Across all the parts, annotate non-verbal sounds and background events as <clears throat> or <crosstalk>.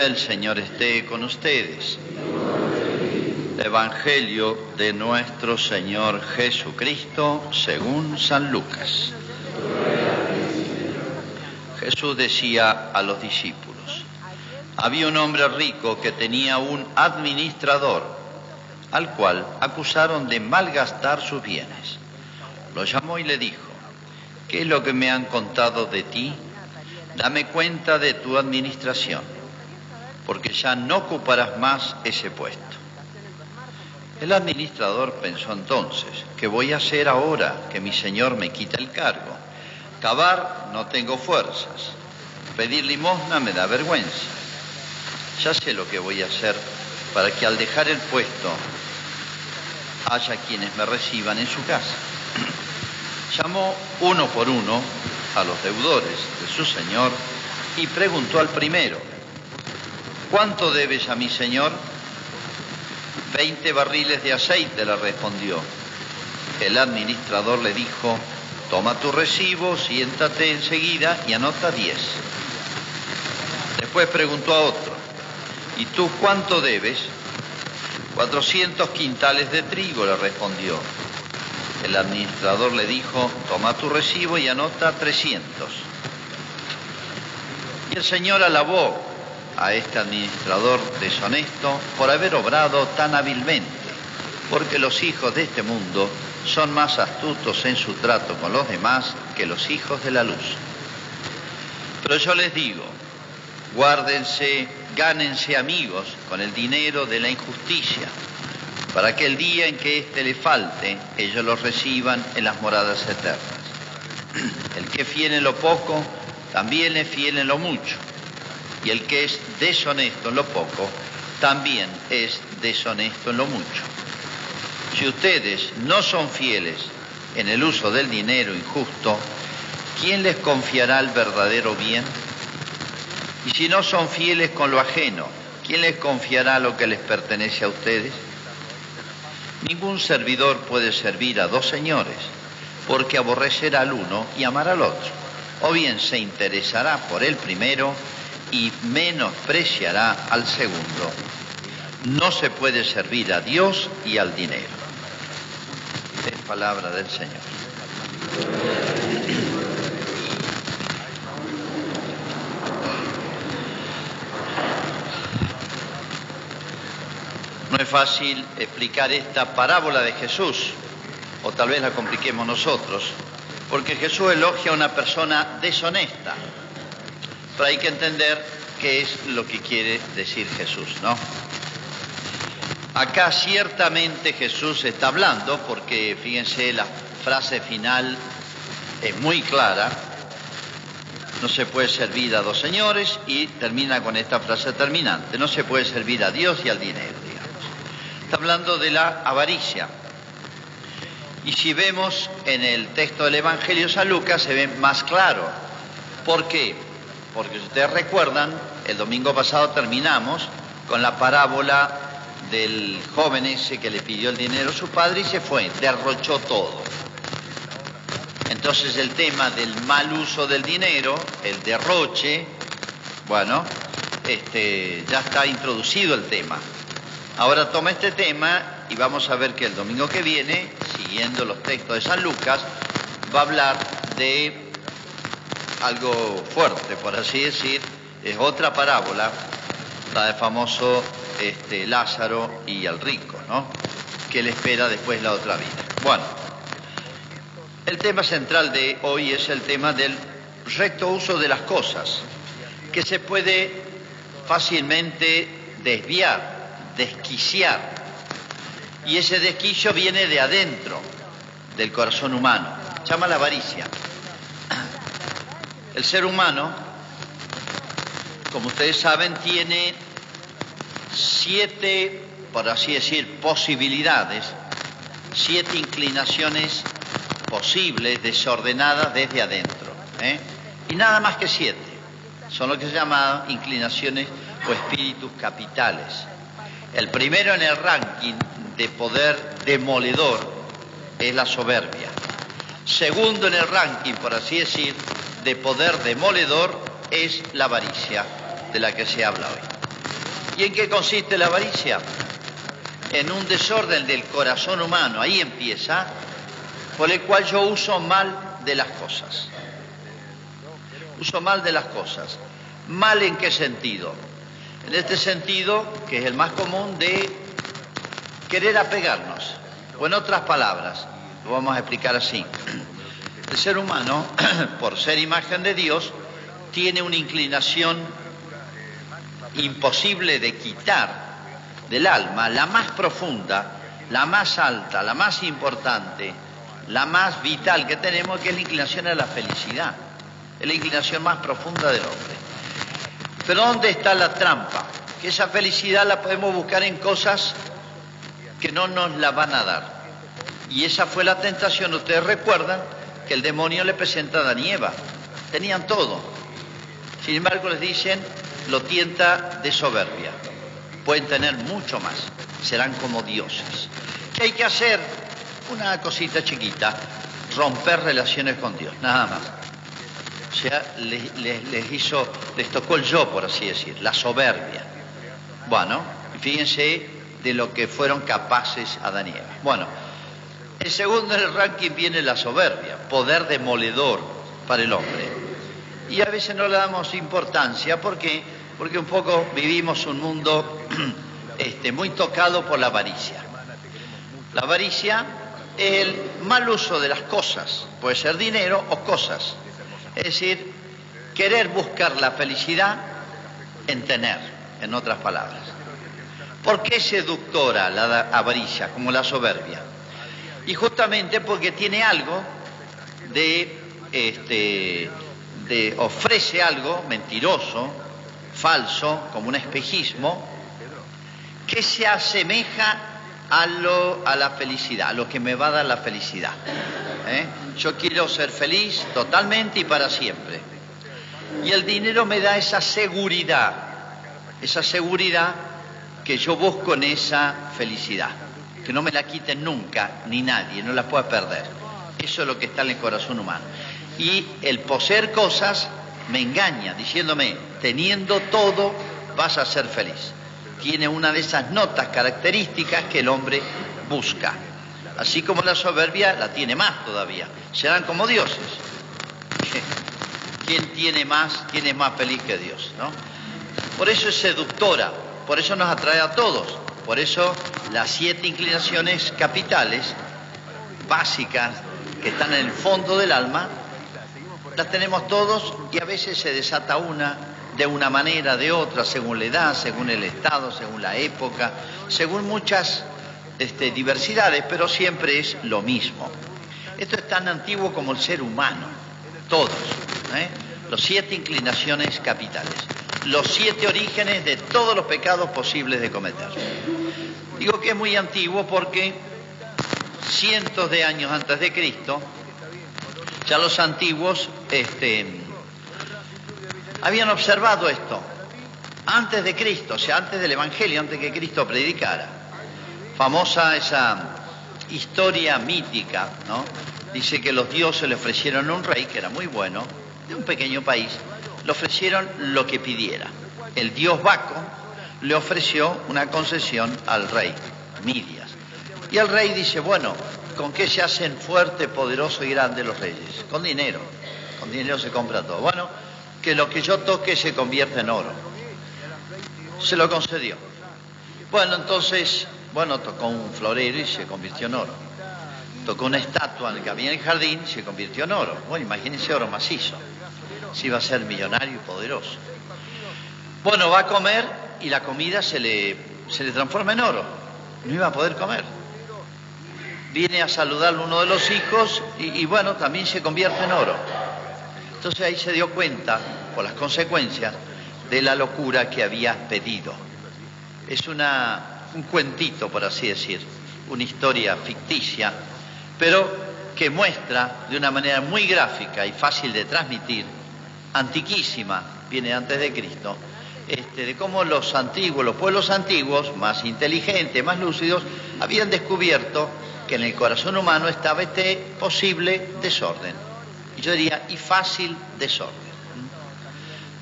El Señor esté con ustedes. Evangelio de nuestro Señor Jesucristo según San Lucas. Jesús decía a los discípulos, había un hombre rico que tenía un administrador, al cual acusaron de malgastar sus bienes. Lo llamó y le dijo, ¿qué es lo que me han contado de ti? Dame cuenta de tu administración, porque ya no ocuparás más ese puesto. El administrador pensó entonces, ¿qué voy a hacer ahora que mi señor me quita el cargo? Cavar no tengo fuerzas, pedir limosna me da vergüenza. Ya sé lo que voy a hacer para que al dejar el puesto haya quienes me reciban en su casa. <clears throat> Llamó uno por uno a los deudores de su señor y preguntó al primero, ¿cuánto debes a mi señor? Veinte barriles de aceite, le respondió. El administrador le dijo, toma tu recibo, siéntate enseguida y anota diez. Después preguntó a otro, ¿y tú cuánto debes? Cuatrocientos quintales de trigo, le respondió. El administrador le dijo, toma tu recibo y anota trescientos. Y el Señor alabó a este administrador deshonesto por haber obrado tan hábilmente, porque los hijos de este mundo son más astutos en su trato con los demás que los hijos de la luz. Pero yo les digo, guárdense, gánense amigos con el dinero de la injusticia, para que el día en que éste le falte, ellos los reciban en las moradas eternas. <clears throat> El que fiel en lo poco, también es fiel en lo mucho. Y el que es deshonesto en lo poco, también es deshonesto en lo mucho. Si ustedes no son fieles en el uso del dinero injusto, ¿quién les confiará el verdadero bien? Y si no son fieles con lo ajeno, ¿quién les confiará lo que les pertenece a ustedes? Ningún servidor puede servir a dos señores, porque aborrecerá al uno y amará al otro. O bien se interesará por el primero y menospreciará al segundo. No se puede servir a Dios y al dinero. Es palabra del Señor. No es fácil explicar esta parábola de Jesús, o tal vez la compliquemos nosotros, porque Jesús elogia a una persona deshonesta, pero hay que entender qué es lo que quiere decir Jesús, ¿no? Acá ciertamente Jesús está hablando, porque fíjense, la frase final es muy clara, no se puede servir a dos señores y termina con esta frase terminante, no se puede servir a Dios y al dinero. Hablando de la avaricia. Y si vemos en el texto del Evangelio San Lucas se ve más claro. ¿Por qué? Porque si ustedes recuerdan, el domingo pasado terminamos con la parábola del joven ese que le pidió el dinero a su padre y se fue, derrochó todo. Entonces el tema del mal uso del dinero, el derroche, bueno, este, ya está introducido el tema. Ahora toma este tema y vamos a ver que el domingo que viene, siguiendo los textos de San Lucas, va a hablar de algo fuerte, por así decir, es otra parábola, la del famoso este, Lázaro y el rico, ¿no? Que le espera después la otra vida. Bueno, el tema central de hoy es el tema del recto uso de las cosas, que se puede fácilmente desviar, desquiciar. Y ese desquicio viene de adentro del corazón humano, llama la avaricia. <clears throat> El ser humano, como ustedes saben, tiene siete, por así decir, posibilidades, siete inclinaciones posibles, desordenadas desde adentro. ¿eh? Y nada más que siete. Son lo que se llama inclinaciones o espíritus capitales. El primero en el ranking de poder demoledor es la soberbia. Segundo en el ranking, por así decir, de poder demoledor es la avaricia, de la que se habla hoy. ¿Y en qué consiste la avaricia? En un desorden del corazón humano, ahí empieza, por el cual yo uso mal de las cosas. Uso mal de las cosas. ¿Mal en qué sentido? En este sentido, que es el más común, de querer apegarnos. O en otras palabras, lo vamos a explicar así. El ser humano, <clears throat> por ser imagen de Dios, tiene una inclinación imposible de quitar del alma, la más profunda, la más alta, la más importante, la más vital que tenemos, que es la inclinación a la felicidad. Es la inclinación más profunda del hombre. Pero ¿dónde está la trampa? Que esa felicidad la podemos buscar en cosas que no nos la van a dar. Y esa fue la tentación, ustedes recuerdan que el demonio le presenta a Adán y Eva. Tenían todo. Sin embargo, les dicen, lo tienta de soberbia. Pueden tener mucho más. Serán como dioses. ¿Qué hay que hacer? Una cosita chiquita. Romper relaciones con Dios. Nada más. O sea, les, hizo, les tocó el yo, por así decir, la soberbia. Bueno, fíjense de lo que fueron capaces Adán y Eva. Bueno, el segundo en el ranking viene la soberbia, poder demoledor para el hombre. Y a veces no le damos importancia porque, porque un poco vivimos un mundo <clears throat> este, muy tocado por la avaricia. La avaricia es el mal uso de las cosas, puede ser dinero o cosas. Es decir, querer buscar la felicidad en tener, en otras palabras. ¿Por qué seductora la avaricia, como la soberbia? Y justamente porque tiene algo de, este, de ofrece algo mentiroso, falso, como un espejismo, que se asemeja a, lo, a la felicidad, a lo que me va a dar la felicidad. ¿eh? Yo quiero ser feliz totalmente y para siempre. Y el dinero me da esa seguridad, esa seguridad que yo busco en esa felicidad, que no me la quiten nunca, ni nadie, no la pueda perder. Eso es lo que está en el corazón humano. Y el poseer cosas me engaña, diciéndome, teniendo todo vas a ser feliz. Tiene una de esas notas características que el hombre busca. Así como la soberbia la tiene más todavía. Serán como dioses. ¿Quién tiene más, es más feliz que Dios? ¿no? Por eso es seductora, por eso nos atrae a todos. Por eso las siete inclinaciones capitales, básicas, que están en el fondo del alma, las tenemos todos y a veces se desata una de una manera, de otra, según la edad, según el estado, según la época, según muchas este, diversidades, pero siempre es lo mismo. Esto es tan antiguo como el ser humano, todos, ¿eh? los siete inclinaciones capitales, los siete orígenes de todos los pecados posibles de cometer. Digo que es muy antiguo porque cientos de años antes de Cristo, ya los antiguos este, habían observado esto, antes de Cristo, o sea, antes del Evangelio, antes que Cristo predicara famosa esa historia mítica, ¿no? Dice que los dioses le ofrecieron a un rey que era muy bueno, de un pequeño país, le ofrecieron lo que pidiera. El dios Baco le ofreció una concesión al rey, Midias. Y el rey dice, bueno, ¿con qué se hacen fuerte, poderoso y grande los reyes? Con dinero. Con dinero se compra todo. Bueno, que lo que yo toque se convierta en oro. Se lo concedió. Bueno, entonces bueno, tocó un florero y se convirtió en oro. Tocó una estatua que había en el jardín y se convirtió en oro. Bueno, imagínense oro macizo. Si iba a ser millonario y poderoso. Bueno, va a comer y la comida se le, se le transforma en oro. No iba a poder comer. Viene a saludar uno de los hijos y bueno, también se convierte en oro. Entonces ahí se dio cuenta, por las consecuencias, de la locura que había pedido. Es una un cuentito, por así decir, una historia ficticia, pero que muestra de una manera muy gráfica y fácil de transmitir, antiquísima, viene antes de Cristo, este, de cómo los antiguos, los pueblos antiguos, más inteligentes, más lúcidos, habían descubierto que en el corazón humano estaba este posible desorden. Yo y fácil desorden.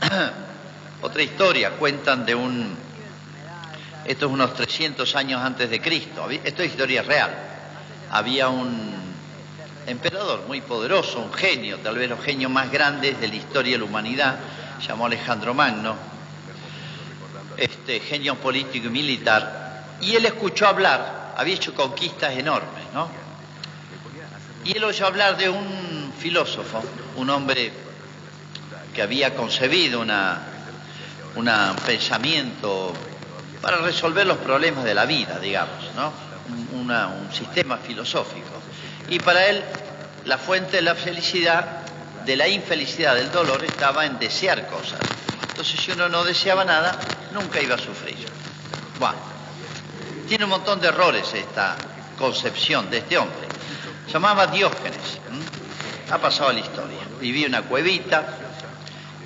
<clears throat> Otra historia, cuentan de un, esto es unos 300 años antes de Cristo, esto es historia real. Había un emperador muy poderoso, un genio, tal vez los genios más grandes de la historia de la humanidad, llamó Alejandro Magno, este genio político y militar, y él escuchó hablar, había hecho conquistas enormes, ¿no? Y él oyó hablar de un filósofo, un hombre que había concebido un pensamiento para resolver los problemas de la vida, digamos, ¿no? un sistema filosófico. Y para él la fuente de la felicidad, de la infelicidad, del dolor, estaba en desear cosas. Entonces si uno no deseaba nada, nunca iba a sufrir. Bueno, tiene un montón de errores esta concepción de este hombre. Se llamaba Diógenes, ha pasado la historia. Vivía en una cuevita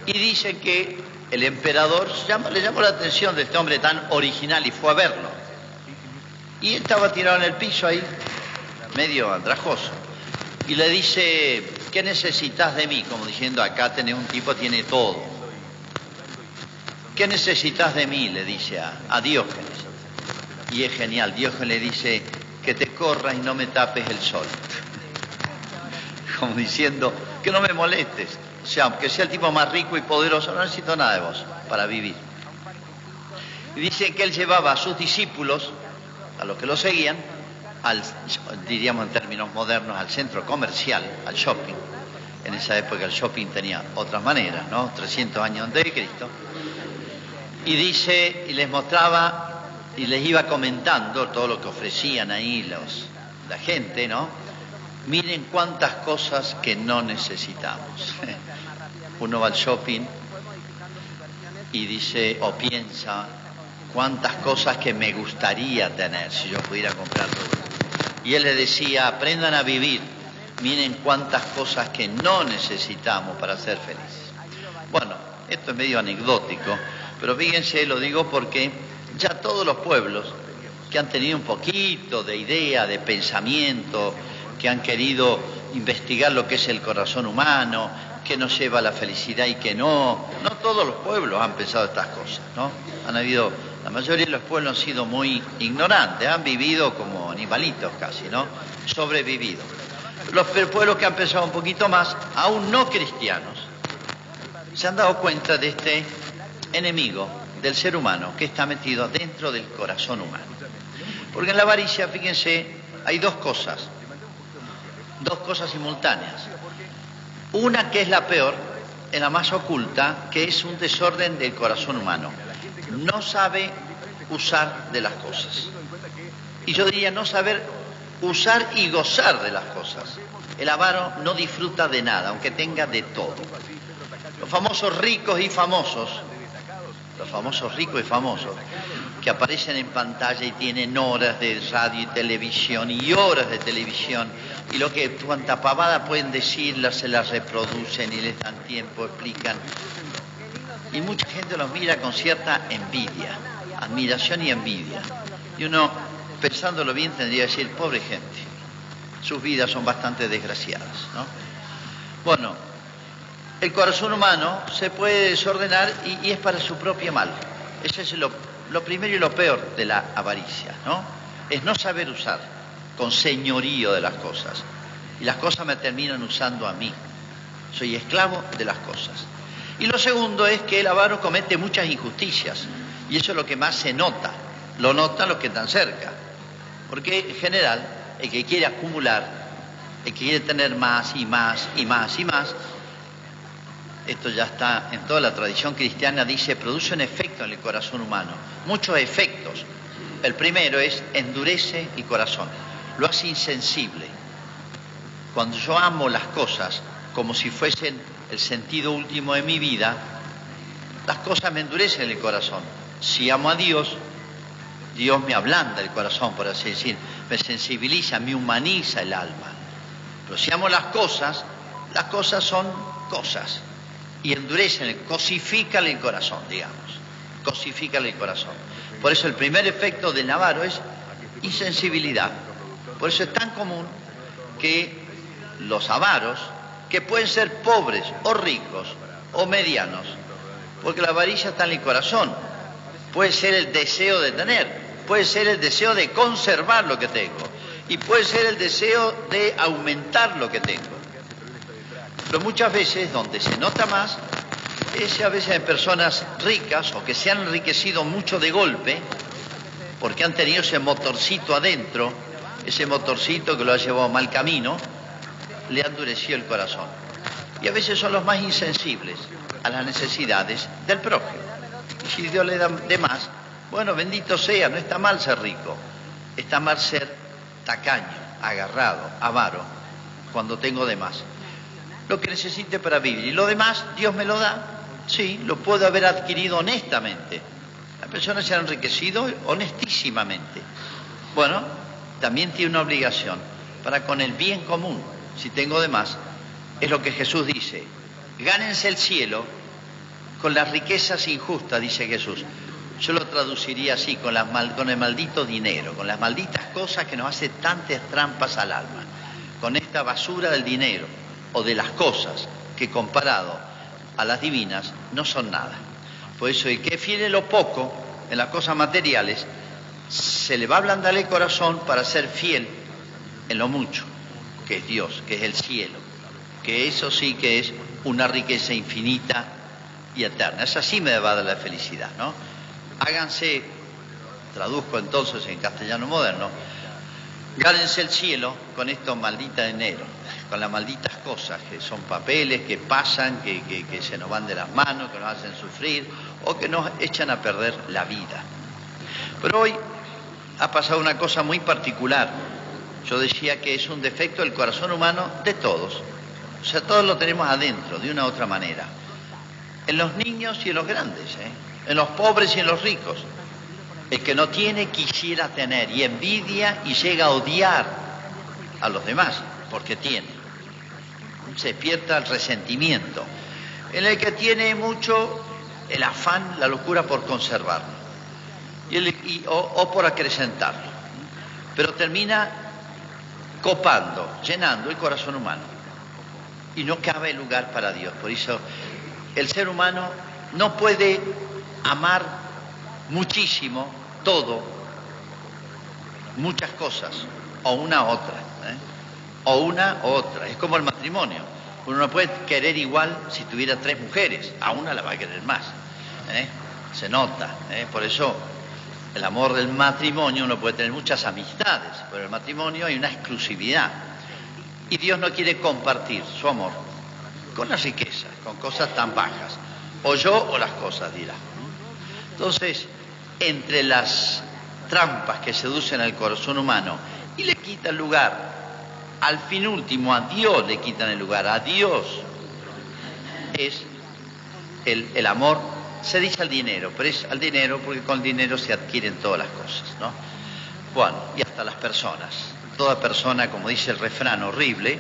y dice que el emperador le llamó la atención de este hombre tan original y fue a verlo. Y estaba tirado en el piso ahí, medio andrajoso. Y le dice, ¿qué necesitas de mí? Como diciendo, acá tenés un tipo, tiene todo. ¿Qué necesitas de mí? Le dice a Diógenes. Y es genial, Diógenes le dice, corras y no me tapes el sol. Como diciendo, que no me molestes. O sea, aunque sea el tipo más rico y poderoso, no necesito nada de vos para vivir. Y dice que él llevaba a sus discípulos, a los que lo seguían, al, diríamos en términos modernos, al centro comercial, al shopping. En esa época el shopping tenía otras maneras, ¿no? 300 años antes de Cristo. Y dice, y les mostraba y les iba comentando todo lo que ofrecían ahí los, la gente, ¿no? Miren cuántas cosas que no necesitamos. <laughs> Uno va al shopping y dice o piensa cuántas cosas que me gustaría tener si yo pudiera comprar todo. Y él le decía, aprendan a vivir, miren cuántas cosas que no necesitamos para ser felices. Bueno, esto es medio anecdótico, pero fíjense, lo digo porque ya todos los pueblos que han tenido un poquito de idea, de pensamiento, que han querido investigar lo que es el corazón humano, que nos lleva a la felicidad y que no. No todos los pueblos han pensado estas cosas, ¿no? Han habido, la mayoría de los pueblos han sido muy ignorantes, han vivido como animalitos casi, ¿no? Sobrevivido. Los pueblos que han pensado un poquito más, aún no cristianos, se han dado cuenta de este enemigo del ser humano que está metido dentro del corazón humano. Porque en la avaricia, fíjense, hay dos cosas dos cosas simultáneas. Una que es la peor, en la más oculta, que es un desorden del corazón humano. No sabe usar de las cosas. Y yo diría no saber usar y gozar de las cosas. El avaro no disfruta de nada, aunque tenga de todo. Los famosos ricos y famosos, los famosos ricos y famosos, que aparecen en pantalla y tienen horas de radio y televisión y horas de televisión y lo que cuanta pavada pueden decirla se las reproducen y les dan tiempo, explican. Y mucha gente los mira con cierta envidia, admiración y envidia. Y uno, pensándolo bien, tendría que decir, pobre gente, sus vidas son bastante desgraciadas. ¿no? Bueno, el corazón humano se puede desordenar y, es para su propio mal. Ese es lo lo primero y lo peor de la avaricia, ¿no? Es no saber usar con señorío de las cosas. Y las cosas me terminan usando a mí. Soy esclavo de las cosas. Y lo segundo es que el avaro comete muchas injusticias. Y eso es lo que más se nota. Lo notan los que están cerca. Porque en general, el que quiere acumular, el que quiere tener más y más y más y más, esto ya está en toda la tradición cristiana, dice, produce un efecto en el corazón humano, muchos efectos. El primero es endurece el corazón, lo hace insensible. Cuando yo amo las cosas como si fuesen el sentido último de mi vida, las cosas me endurecen el corazón. Si amo a Dios, Dios me ablanda el corazón, por así decir, me sensibiliza, me humaniza el alma. Pero si amo las cosas, las cosas son cosas y endurecen, cosifican el corazón, digamos, cosifican el corazón. Por eso el primer efecto del Navarro es insensibilidad. Por eso es tan común que los avaros, que pueden ser pobres o ricos o medianos, porque la avarilla está en el corazón, puede ser el deseo de tener, puede ser el deseo de conservar lo que tengo y puede ser el deseo de aumentar lo que tengo. Pero muchas veces donde se nota más es a veces en personas ricas o que se han enriquecido mucho de golpe porque han tenido ese motorcito adentro, ese motorcito que lo ha llevado mal camino, le ha endurecido el corazón. Y a veces son los más insensibles a las necesidades del prójimo. Y si Dios le da de más, bueno, bendito sea, no está mal ser rico, está mal ser tacaño, agarrado, avaro, cuando tengo de más. Lo que necesite para vivir. Y lo demás, Dios me lo da. Sí, lo puedo haber adquirido honestamente. La persona se ha enriquecido honestísimamente. Bueno, también tiene una obligación para con el bien común, si tengo de más, es lo que Jesús dice. Gánense el cielo con las riquezas injustas, dice Jesús. Yo lo traduciría así, con, con el maldito dinero, con las malditas cosas que nos hacen tantas trampas al alma, con esta basura del dinero o de las cosas que comparado a las divinas no son nada. Por eso el que fiel en lo poco, en las cosas materiales, se le va a ablandar el corazón para ser fiel en lo mucho, que es Dios, que es el cielo, que eso sí que es una riqueza infinita y eterna. Esa sí me va a dar la felicidad, ¿no? Háganse, traduzco entonces en castellano moderno, gánense el cielo con estos malditos dinero, con las malditas cosas que son papeles, que pasan, que, que se nos van de las manos, que nos hacen sufrir o que nos echan a perder la vida. Pero hoy ha pasado una cosa muy particular. Yo decía que es un defecto del corazón humano de todos. O sea, todos lo tenemos adentro, de una u otra manera. En los niños y en los grandes, ¿eh? en los pobres y en los ricos. El que no tiene quisiera tener y envidia y llega a odiar a los demás porque tiene. Se despierta el resentimiento. En el que tiene mucho el afán, la locura por conservarlo y o, por acrecentarlo. Pero termina copando, llenando el corazón humano. Y no cabe lugar para Dios. Por eso el ser humano no puede amar muchísimo todo, muchas cosas, o una u otra. ¿eh? O una u otra. Es como el matrimonio. Uno no puede querer igual si tuviera tres mujeres. A una la va a querer más. ¿eh? Se nota. ¿eh? Por eso el amor del matrimonio uno puede tener muchas amistades, pero el matrimonio hay una exclusividad. Y Dios no quiere compartir su amor con las riquezas, con cosas tan bajas. O yo o las cosas, dirá. Entonces, entre las trampas que seducen al corazón humano y le quitan lugar, al fin último a Dios le quitan el lugar, a Dios es el, el amor se dice al dinero, pero es al dinero porque con el dinero se adquieren todas las cosas, ¿no? Bueno, y hasta las personas. Toda persona, como dice el refrán horrible,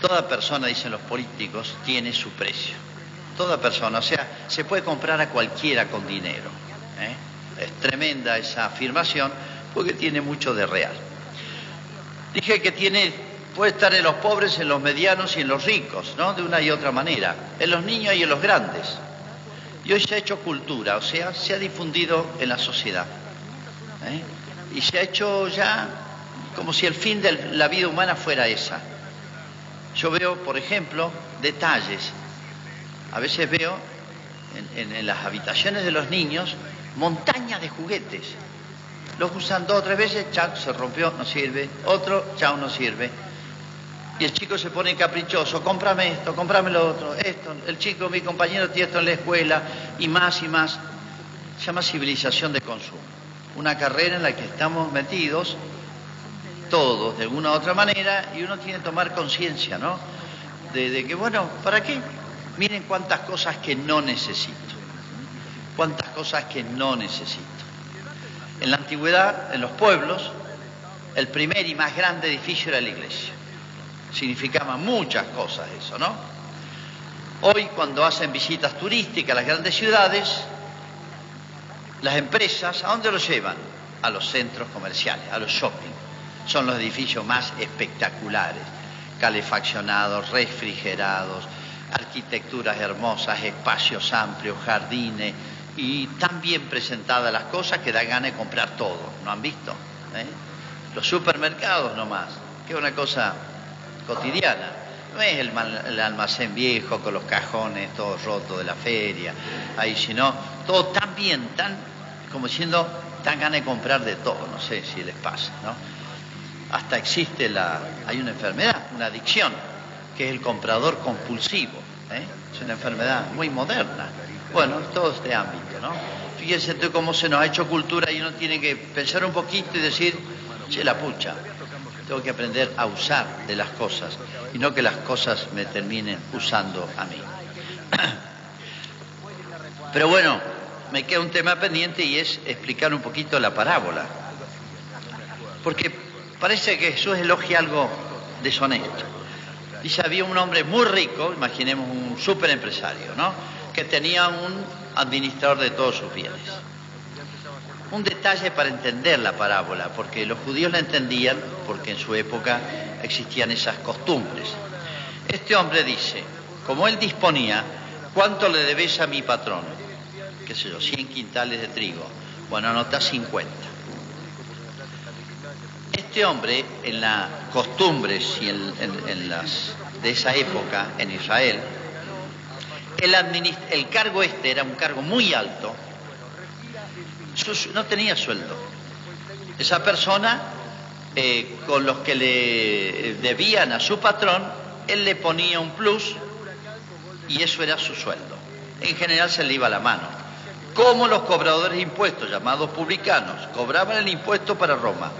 toda persona, dicen los políticos, tiene su precio. Toda persona, o sea, se puede comprar a cualquiera con dinero. ¿Eh? Es tremenda esa afirmación porque tiene mucho de real. Dije que tiene, puede estar en los pobres, en los medianos y en los ricos, ¿no? De una y otra manera. En los niños y en los grandes. Y hoy se ha hecho cultura, o sea, se ha difundido en la sociedad. ¿eh? Y se ha hecho ya como si el fin de la vida humana fuera esa. Yo veo, por ejemplo, detalles. A veces veo en, las habitaciones de los niños montañas de juguetes. Los usan dos o tres veces, chao, se rompió, no sirve. Otro, chao, no sirve y el chico se pone caprichoso, cómprame esto, cómprame lo otro, esto, el chico, mi compañero tiene esto en la escuela, y más y más. Se llama civilización de consumo. Una carrera en la que estamos metidos todos de alguna u otra manera y uno tiene que tomar conciencia, ¿no? De, que, bueno, ¿para qué? Miren cuántas cosas que no necesito. Cuántas cosas que no necesito. En la antigüedad, en los pueblos, el primer y más grande edificio era la iglesia significaba muchas cosas eso, ¿no? Hoy cuando hacen visitas turísticas a las grandes ciudades, las empresas, ¿a dónde lo llevan? A los centros comerciales, a los shopping. son los edificios más espectaculares, calefaccionados, refrigerados, arquitecturas hermosas, espacios amplios, jardines y tan bien presentadas las cosas que da ganas de comprar todo, ¿no han visto? ¿Eh? Los supermercados nomás, que es una cosa cotidiana. No es el, almacén viejo con los cajones todos rotos de la feria, ahí, sino todo tan bien, tan, como diciendo, tan ganas de comprar de todo, no sé si les pasa, ¿no? Hasta existe la, hay una enfermedad, una adicción, que es el comprador compulsivo, ¿eh? es una enfermedad muy moderna. Bueno, todo este ámbito, Fíjense cómo se nos ha hecho cultura y uno tiene que pensar un poquito y decir, che, la pucha, tengo que aprender a usar de las cosas y no que las cosas me terminen usando a mí. <clears throat> Pero bueno, me queda un tema pendiente y es explicar un poquito la parábola. Porque parece que Jesús elogia algo deshonesto. Dice, había un hombre muy rico, imaginemos un super empresario, ¿no? Que tenía un administrador de todos sus bienes. Un detalle para entender la parábola, porque los judíos la entendían porque en su época existían esas costumbres. Este hombre dice, como él disponía, ¿cuánto le debes a mi patrón? qué sé yo, 100 quintales de trigo. Bueno, anota 50. Este hombre, en las costumbres y en, las, de esa época en Israel, el, cargo este era un cargo muy alto, no tenía sueldo. Esa persona, eh, con los que le debían a su patrón, él le ponía un plus y eso era su sueldo. En general se le iba la mano como los cobradores de impuestos, llamados publicanos, cobraban el impuesto para Roma.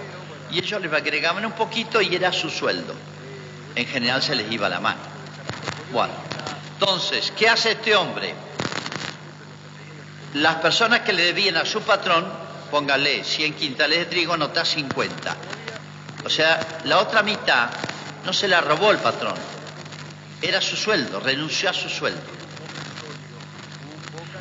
Y ellos les agregaban un poquito y era su sueldo. En general se les iba la mano. Bueno, entonces, ¿qué hace este hombre? Las personas que le debían a su patrón, póngale 100 quintales de trigo, nota 50. O sea, la otra mitad no se la robó el patrón, era su sueldo, renunció a su sueldo.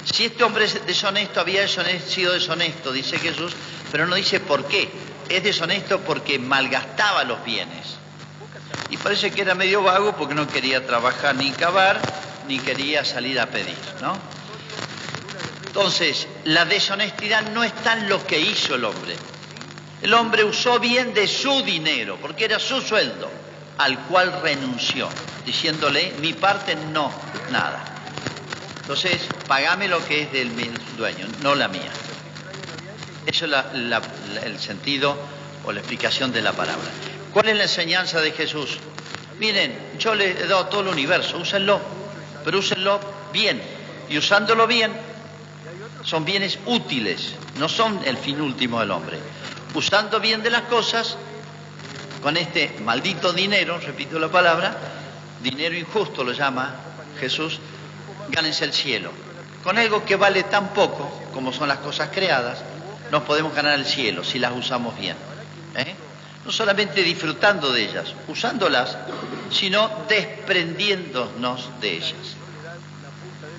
Si este hombre es deshonesto, había sido deshonesto, dice Jesús, pero no dice por qué. Es deshonesto porque malgastaba los bienes. Y parece que era medio vago porque no quería trabajar ni cavar, ni quería salir a pedir, ¿no? Entonces, la deshonestidad no está en lo que hizo el hombre. El hombre usó bien de su dinero, porque era su sueldo, al cual renunció, diciéndole, mi parte no, nada. Entonces, pagame lo que es del dueño, no la mía. Eso es el sentido o la explicación de la palabra. ¿Cuál es la enseñanza de Jesús? Miren, yo les he dado todo el universo, úsenlo, pero úsenlo bien. Y usándolo bien, son bienes útiles, no son el fin último del hombre. Usando bien de las cosas, con este maldito dinero, repito la palabra, dinero injusto lo llama Jesús, gánense el cielo. Con algo que vale tan poco como son las cosas creadas, nos podemos ganar el cielo si las usamos bien. ¿eh? No solamente disfrutando de ellas, usándolas, sino desprendiéndonos de ellas.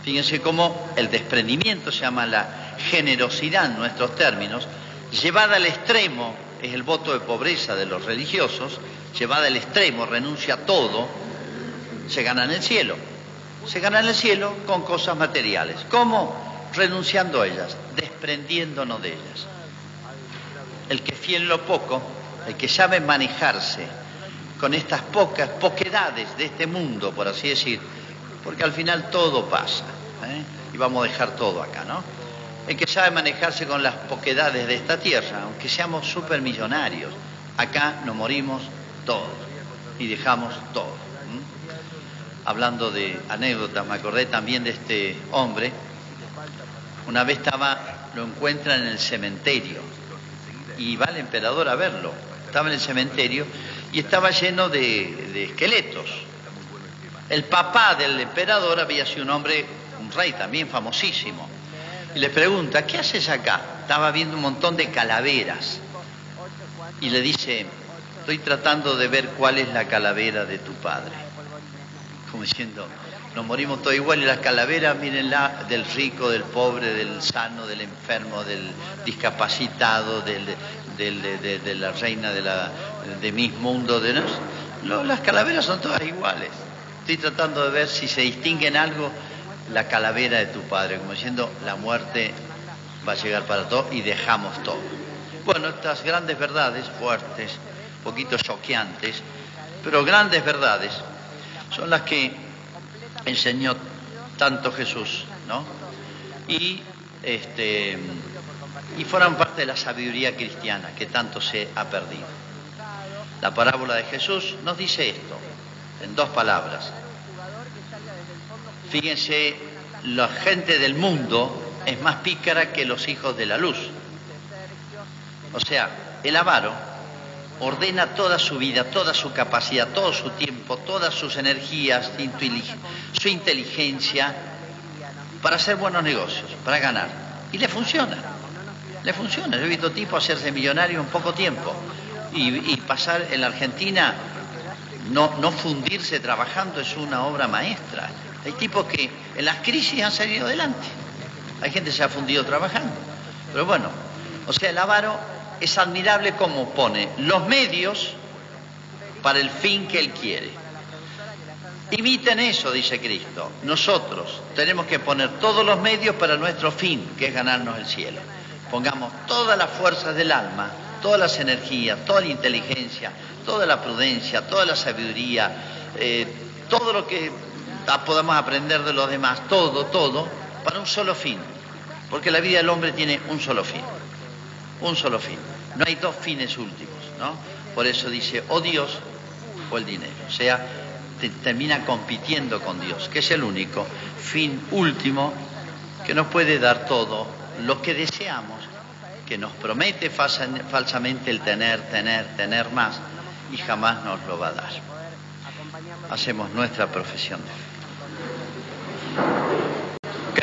Fíjense cómo el desprendimiento se llama la generosidad en nuestros términos, llevada al extremo, es el voto de pobreza de los religiosos, llevada al extremo, renuncia a todo, se gana en el cielo se gana en el cielo con cosas materiales. ¿Cómo? Renunciando a ellas, desprendiéndonos de ellas. El que fiel lo poco, el que sabe manejarse con estas pocas poquedades de este mundo, por así decir, porque al final todo pasa, ¿eh? y vamos a dejar todo acá, ¿no? El que sabe manejarse con las poquedades de esta tierra, aunque seamos supermillonarios, acá nos morimos todos y dejamos todo hablando de anécdotas, me acordé también de este hombre. Una vez estaba, lo encuentran en el cementerio y va el emperador a verlo. Estaba en el cementerio y estaba lleno de, esqueletos. El papá del emperador había sido un hombre, un rey también famosísimo. Y le pregunta, ¿qué haces acá? Estaba viendo un montón de calaveras. Y le dice, estoy tratando de ver cuál es la calavera de tu padre como diciendo, nos morimos todos igual y las calaveras, mírenla, del rico, del pobre, del sano, del enfermo, del discapacitado, del, de, la reina de, la, de mis mundos, de las calaveras son todas iguales. Estoy tratando de ver si se distingue en algo la calavera de tu padre, como diciendo la muerte va a llegar para todos y dejamos todo. Bueno, estas grandes verdades, fuertes, poquito choqueantes, pero grandes verdades, son las que enseñó tanto Jesús, ¿no? Y este y fueron parte de la sabiduría cristiana que tanto se ha perdido. La parábola de Jesús nos dice esto, en dos palabras. Fíjense, la gente del mundo es más pícara que los hijos de la luz. O sea, el avaro ordena toda su vida, toda su capacidad, todo su tiempo, todas sus energías, su inteligencia para hacer buenos negocios, para ganar. Y le funciona. Le funciona. Yo he visto tipos hacerse millonario en poco tiempo y, pasar en la Argentina, no, no fundirse trabajando es una obra maestra. Hay tipos que en las crisis han salido adelante. Hay gente que se ha fundido trabajando. Pero bueno, o sea, el avaro es admirable como pone los medios para el fin que él quiere. Imiten eso, dice Cristo. Nosotros tenemos que poner todos los medios para nuestro fin, que es ganarnos el cielo pongamos todas las fuerzas del alma, todas las energías, toda la inteligencia, toda la prudencia, toda la sabiduría, eh, todo lo que podamos aprender de los demás, todo, todo, para un solo fin. Porque la vida del hombre tiene un solo fin, un solo fin. No hay dos fines últimos, ¿no? Por eso dice, o Dios o el dinero. O sea, termina compitiendo con Dios, que es el único fin último que nos puede dar todo lo que deseamos, que nos promete falsamente el tener, tener, tener más y jamás nos lo va a dar. Hacemos nuestra profesión de fe.